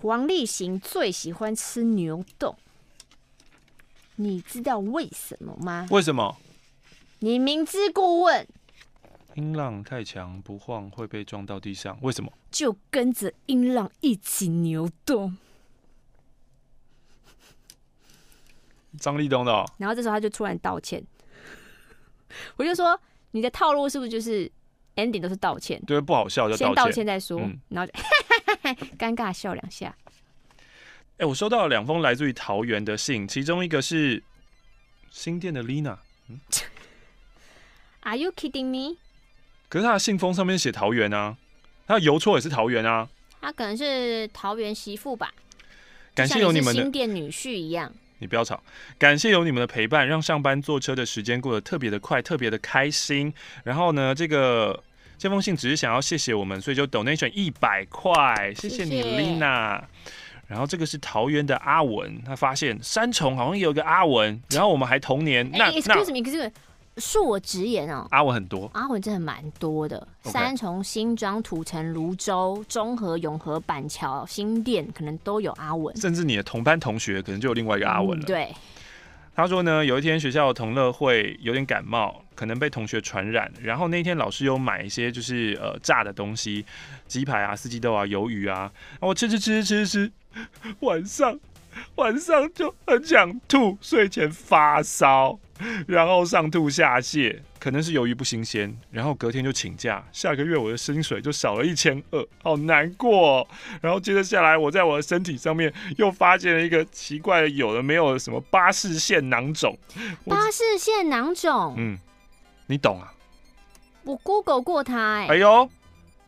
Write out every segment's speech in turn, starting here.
黄立行最喜欢吃牛丼，你知道为什么吗？为什么？你明知故问。音浪太强不晃会被撞到地上，为什么？就跟着音浪一起牛动。张立东的、哦。然后这时候他就突然道歉，我就说你的套路是不是就是 ending 都是道歉？对，不好笑就道歉，先道歉再说，嗯、然后就尴尬笑两下。哎、欸，我收到了两封来自于桃园的信，其中一个是新店的 Lina。嗯，Are you kidding me？可是他的信封上面写桃园啊，他的邮戳也是桃园啊。他可能是桃园媳妇吧？感谢有你们的新店女婿一样。你不要吵。感谢有你们的陪伴，让上班坐车的时间过得特别的快，特别的开心。然后呢，这个这封信只是想要谢谢我们，所以就 donation 一百块，谢谢你 Lina。然后这个是桃园的阿文，他发现三重好像也有个阿文，然后我们还同年。那是恕我直言哦，阿文很多，阿文真的蛮多的。Okay. 三重、新庄、土城、泸州、中和、永和、板桥、新店，可能都有阿文。甚至你的同班同学，可能就有另外一个阿文了。嗯、对，他说呢，有一天学校的同乐会有点感冒，可能被同学传染。然后那天老师有买一些就是呃炸的东西，鸡排啊、四季豆啊、鱿鱼啊，我吃吃吃吃吃，晚上晚上就很想吐，睡前发烧。然后上吐下泻，可能是鱿鱼不新鲜，然后隔天就请假，下个月我的薪水就少了一千二，好难过哦。然后接着下来，我在我的身体上面又发现了一个奇怪的有的没有的什么巴氏腺囊肿。巴氏腺囊肿，嗯，你懂啊？我 Google 过它，哎，哎呦。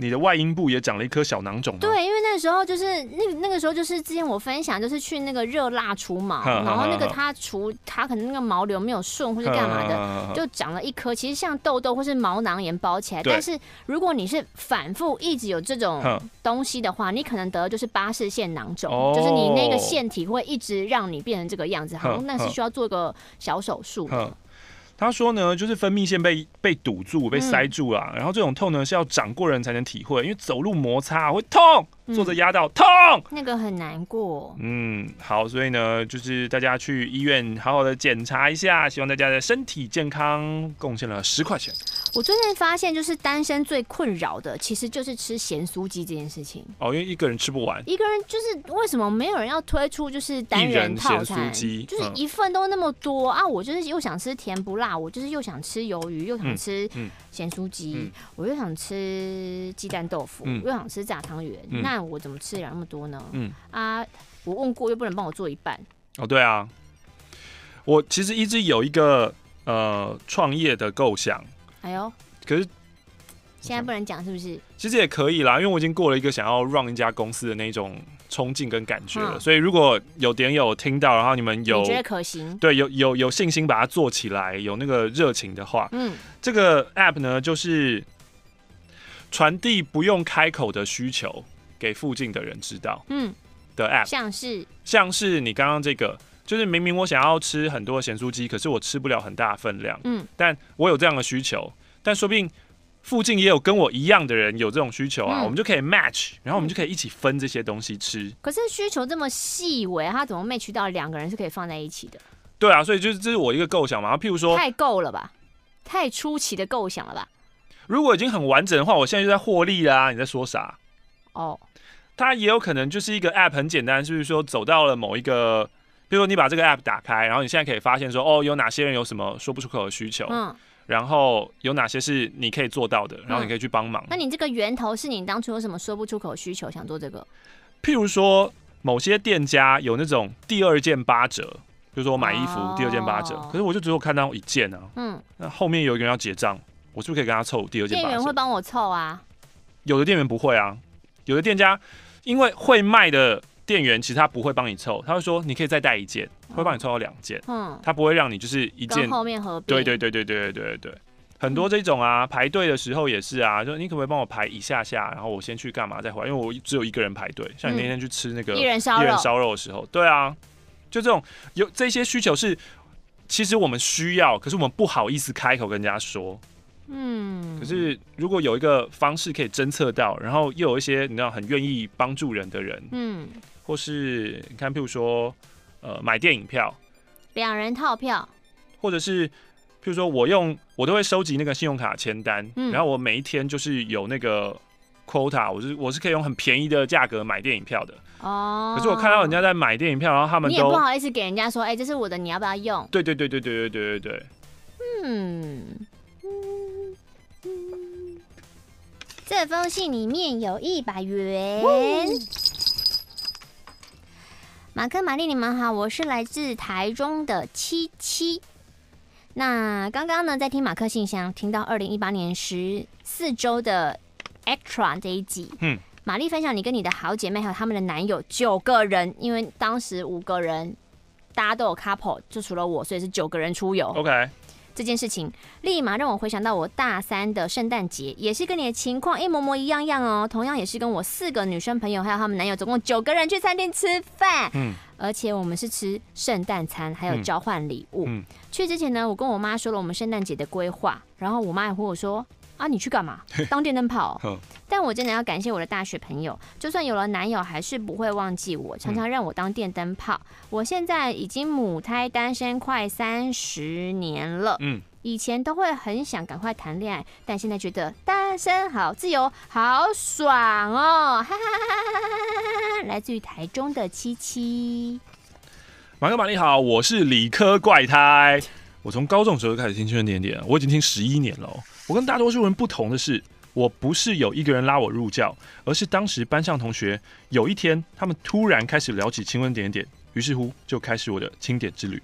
你的外阴部也长了一颗小囊肿。对，因为那个时候就是那那个时候就是之前我分享，就是去那个热蜡除毛，然后那个它除它可能那个毛流没有顺或是干嘛的，就长了一颗，其实像痘痘或是毛囊炎包起来。但是如果你是反复一直有这种东西的话，你可能得的就是巴氏腺囊肿，就是你那个腺体会一直让你变成这个样子，好像那是需要做个小手术的。他说呢，就是分泌腺被被堵住、被塞住啊，嗯、然后这种痛呢是要长过人才能体会，因为走路摩擦会痛。坐着压到痛，那个很难过。嗯，好，所以呢，就是大家去医院好好的检查一下，希望大家的身体健康。贡献了十块钱。我最近发现，就是单身最困扰的，其实就是吃咸酥鸡这件事情。哦，因为一个人吃不完。一个人就是为什么没有人要推出就是单人套餐？就是一份都那么多、嗯、啊！我就是又想吃甜不辣，我就是又想吃鱿鱼，又想吃咸酥鸡，嗯嗯、我又想吃鸡蛋豆腐，嗯、又想吃炸汤圆。嗯、那我怎么吃得了那么多呢？嗯啊，我问过又不能帮我做一半。哦，对啊，我其实一直有一个呃创业的构想。哎呦，可是现在不能讲是不是？其实也可以啦，因为我已经过了一个想要 run 一家公司的那种冲劲跟感觉了。嗯、所以如果有点友听到，然后你们有你觉得可行？对，有有有信心把它做起来，有那个热情的话，嗯，这个 app 呢就是传递不用开口的需求。给附近的人知道，嗯，的 app 像是像是你刚刚这个，就是明明我想要吃很多咸酥鸡，可是我吃不了很大分量，嗯，但我有这样的需求，但说不定附近也有跟我一样的人有这种需求啊，嗯、我们就可以 match，然后我们就可以一起分这些东西吃。可是需求这么细微，它怎么 match 到两个人是可以放在一起的？对啊，所以就是这是我一个构想嘛。然后譬如说，太够了吧，太出奇的构想了吧？如果已经很完整的话，我现在就在获利啦。你在说啥？哦。它也有可能就是一个 app，很简单，就是说走到了某一个，比如说你把这个 app 打开，然后你现在可以发现说，哦，有哪些人有什么说不出口的需求，嗯，然后有哪些是你可以做到的，然后你可以去帮忙。那你这个源头是你当初有什么说不出口的需求想做这个？譬如说某些店家有那种第二件八折，比如说我买衣服第二件八折，可是我就只有看到一件啊，嗯，那后面有一个人要结账，我是不是可以跟他凑第二件八折？店员会帮我凑啊？有的店员不会啊，有的店家。因为会卖的店员其实他不会帮你凑，他会说你可以再带一件，会帮你凑到两件，嗯，他不会让你就是一件后面合并。对对对对对对对对，很多这种啊，排队的时候也是啊，就你可不可以帮我排一下下，然后我先去干嘛再回来，因为我只有一个人排队。像你那天去吃那个一人烧肉烧肉的时候，对啊，就这种有这些需求是，其实我们需要，可是我们不好意思开口跟人家说。嗯，可是如果有一个方式可以侦测到，然后又有一些你知道很愿意帮助人的人，嗯，或是你看，譬如说，呃，买电影票，两人套票，或者是譬如说我用我都会收集那个信用卡签单，嗯，然后我每一天就是有那个 quota，我是我是可以用很便宜的价格买电影票的哦。可是我看到人家在买电影票，然后他们都你也不好意思给人家说，哎、欸，这是我的，你要不要用？对对对对对对对对对，嗯。这封信里面有一百元。马克、玛丽，你们好，我是来自台中的七七。那刚刚呢，在听马克信箱，听到二零一八年十四周的 Extra 这一集。嗯，玛丽分享你跟你的好姐妹还有他们的男友九个人，因为当时五个人大家都有 couple，就除了我，所以是九个人出游。OK。这件事情立马让我回想到我大三的圣诞节，也是跟你的情况一模模一样样哦。同样也是跟我四个女生朋友还有他们男友，总共九个人去餐厅吃饭。嗯，而且我们是吃圣诞餐，还有交换礼物。嗯，去之前呢，我跟我妈说了我们圣诞节的规划，然后我妈也和我说。啊，你去干嘛？当电灯泡？但我真的要感谢我的大学朋友，就算有了男友，还是不会忘记我，常常让我当电灯泡。我现在已经母胎单身快三十年了。嗯，以前都会很想赶快谈恋爱，但现在觉得单身好自由，好爽哦！哈哈哈哈哈哈！来自于台中的七七，马哥马你好，我是理科怪胎。我从高中时候开始听《青春点点》，我已经听十一年了。我跟大多数人不同的是，我不是有一个人拉我入教，而是当时班上同学有一天，他们突然开始聊起《青春点点》，于是乎就开始我的清点之旅。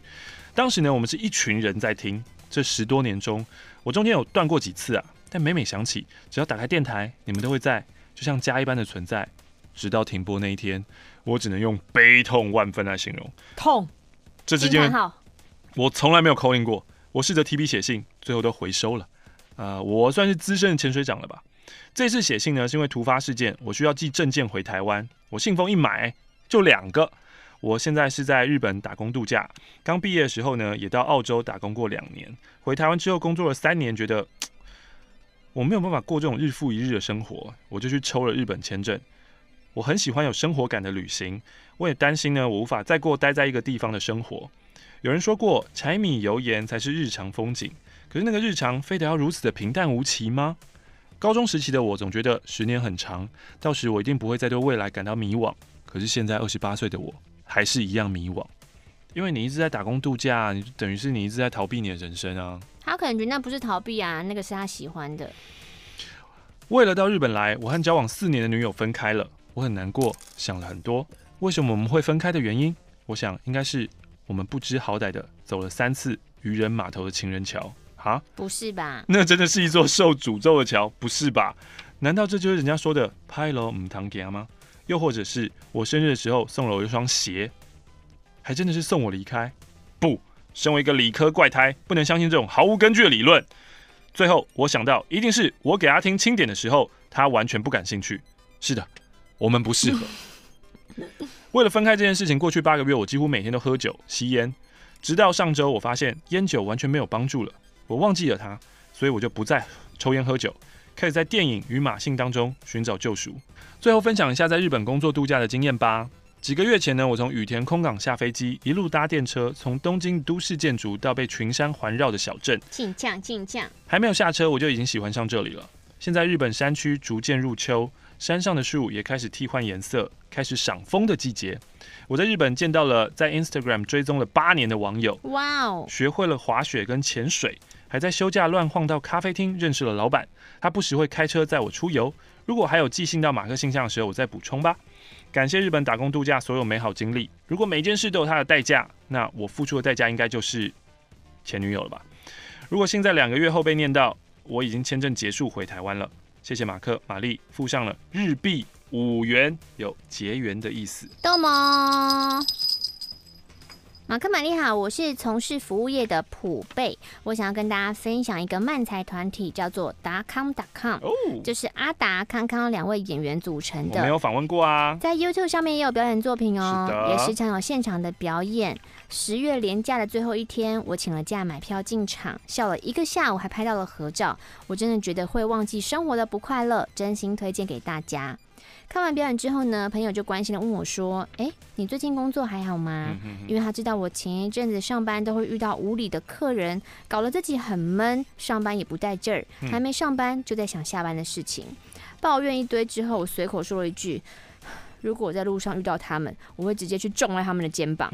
当时呢，我们是一群人在听。这十多年中，我中间有断过几次啊，但每每想起，只要打开电台，你们都会在，就像家一般的存在。直到停播那一天，我只能用悲痛万分来形容。痛。这之间。我从来没有 calling 过，我试着提笔写信，最后都回收了。呃，我算是资深潜水长了吧？这次写信呢，是因为突发事件，我需要寄证件回台湾。我信封一买就两个。我现在是在日本打工度假，刚毕业的时候呢，也到澳洲打工过两年。回台湾之后工作了三年，觉得 我没有办法过这种日复一日的生活，我就去抽了日本签证。我很喜欢有生活感的旅行，我也担心呢，我无法再过待在一个地方的生活。有人说过，柴米油盐才是日常风景。可是那个日常，非得要如此的平淡无奇吗？高中时期的我总觉得十年很长，到时我一定不会再对未来感到迷惘。可是现在二十八岁的我，还是一样迷惘。因为你一直在打工度假，你等于是你一直在逃避你的人生啊。他可能觉得那不是逃避啊，那个是他喜欢的。为了到日本来，我和交往四年的女友分开了，我很难过，想了很多。为什么我们会分开的原因，我想应该是。我们不知好歹的走了三次渔人码头的情人桥，哈？不是吧？那真的是一座受诅咒的桥，不是吧？难道这就是人家说的“拍楼母堂给吗？”又或者是我生日的时候送了我一双鞋，还真的是送我离开？不，身为一个理科怪胎，不能相信这种毫无根据的理论。最后我想到，一定是我给他听清点的时候，他完全不感兴趣。是的，我们不适合。为了分开这件事情，过去八个月我几乎每天都喝酒、吸烟，直到上周我发现烟酒完全没有帮助了。我忘记了他，所以我就不再抽烟喝酒，开始在电影与马信当中寻找救赎。最后分享一下在日本工作度假的经验吧。几个月前呢，我从羽田空港下飞机，一路搭电车，从东京都市建筑到被群山环绕的小镇，进将进将，还没有下车我就已经喜欢上这里了。现在日本山区逐渐入秋。山上的树也开始替换颜色，开始赏枫的季节。我在日本见到了在 Instagram 追踪了八年的网友，哇哦，学会了滑雪跟潜水，还在休假乱晃到咖啡厅认识了老板。他不时会开车载我出游。如果还有寄信到马克信箱的时候，我再补充吧。感谢日本打工度假所有美好经历。如果每件事都有它的代价，那我付出的代价应该就是前女友了吧？如果信在两个月后被念到，我已经签证结束回台湾了。谢谢马克、玛丽附上了日币五元，有结缘的意思。逗吗？马克玛丽好，我是从事服务业的普贝，我想要跟大家分享一个漫才团体，叫做达康达康，哦，就是阿达康康两位演员组成的。我没有访问过啊，在 YouTube 上面也有表演作品哦，也时常有现场的表演。十月连假的最后一天，我请了假买票进场，笑了一个下午，还拍到了合照。我真的觉得会忘记生活的不快乐，真心推荐给大家。看完表演之后呢，朋友就关心的问我说：“哎，你最近工作还好吗？”因为他知道我前一阵子上班都会遇到无理的客人，搞得自己很闷，上班也不带劲儿。还没上班就在想下班的事情，抱怨一堆之后，我随口说了一句：“如果我在路上遇到他们，我会直接去撞在他们的肩膀。”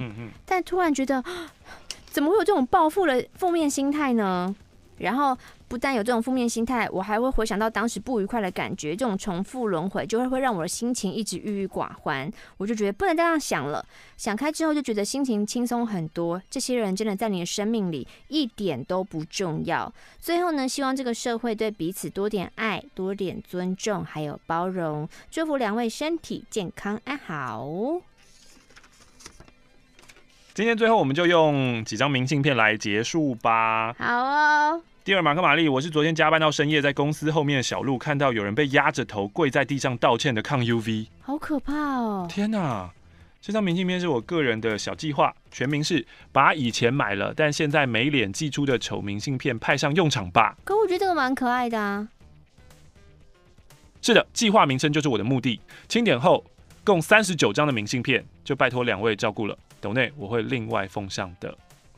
但突然觉得，怎么会有这种报复的负面心态呢？然后不但有这种负面心态，我还会回想到当时不愉快的感觉，这种重复轮回就会会让我的心情一直郁郁寡欢。我就觉得不能再这样想了，想开之后就觉得心情轻松很多。这些人真的在你的生命里一点都不重要。最后呢，希望这个社会对彼此多点爱，多点尊重，还有包容。祝福两位身体健康安好。今天最后我们就用几张明信片来结束吧。好哦。第二，马克玛丽，我是昨天加班到深夜，在公司后面的小路看到有人被压着头跪在地上道歉的抗 UV，好可怕哦！天哪，这张明信片是我个人的小计划，全名是把以前买了但现在没脸寄出的丑明信片派上用场吧。可我觉得这个蛮可爱的啊。是的，计划名称就是我的目的。清点后共三十九张的明信片，就拜托两位照顾了。斗内我会另外奉上的。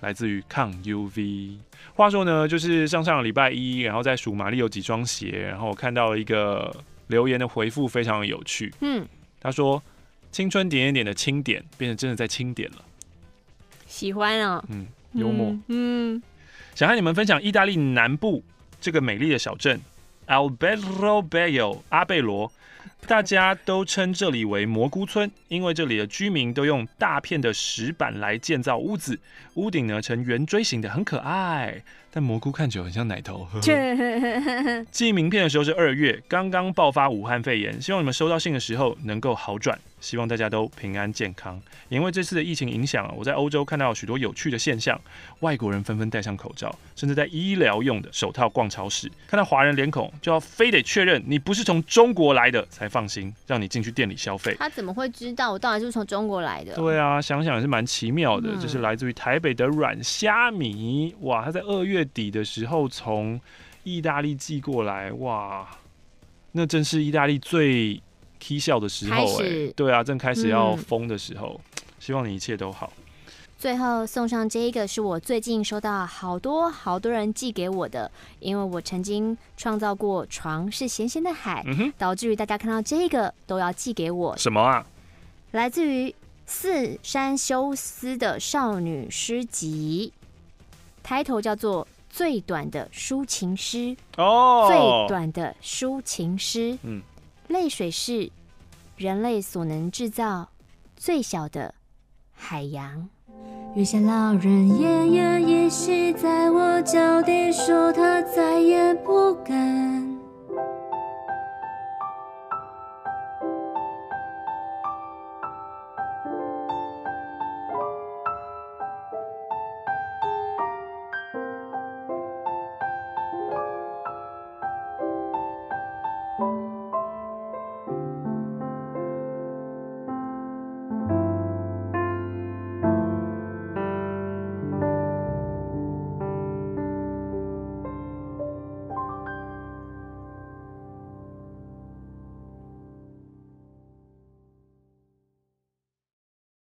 来自于抗 UV。话说呢，就是上上礼拜一，然后在数玛丽有几双鞋，然后我看到了一个留言的回复，非常的有趣。嗯，他说：“青春点点点的清点，变成真的在清点了。”喜欢哦。嗯，幽默。嗯，嗯想和你们分享意大利南部这个美丽的小镇 Alberobello 阿贝罗。大家都称这里为蘑菇村，因为这里的居民都用大片的石板来建造屋子，屋顶呢呈圆锥形的，很可爱。但蘑菇看起来很像奶头。寄名片的时候是二月，刚刚爆发武汉肺炎，希望你们收到信的时候能够好转。希望大家都平安健康。因为这次的疫情影响啊，我在欧洲看到许多有趣的现象。外国人纷纷戴上口罩，甚至在医疗用的手套逛超市。看到华人脸孔，就要非得确认你不是从中国来的才放心，让你进去店里消费。他怎么会知道我到底是从中国来的？对啊，想想也是蛮奇妙的。这、嗯就是来自于台北的软虾米，哇，他在二月底的时候从意大利寄过来，哇，那真是意大利最。踢笑的时候，哎，对啊，正开始要疯的时候，嗯，希望你一切都好。最后送上这一个是我最近收到好多好多人寄给我的，因为我曾经创造过床是咸咸的海，嗯，导致于大家看到这个都要寄给我。什么啊？来自于四山修斯的少女诗集，抬头叫做最短的抒情诗哦，最短的抒情诗，嗯。泪水是人类所能制造最小的海洋。月下老人奄奄一息，在我脚底说他再也不敢。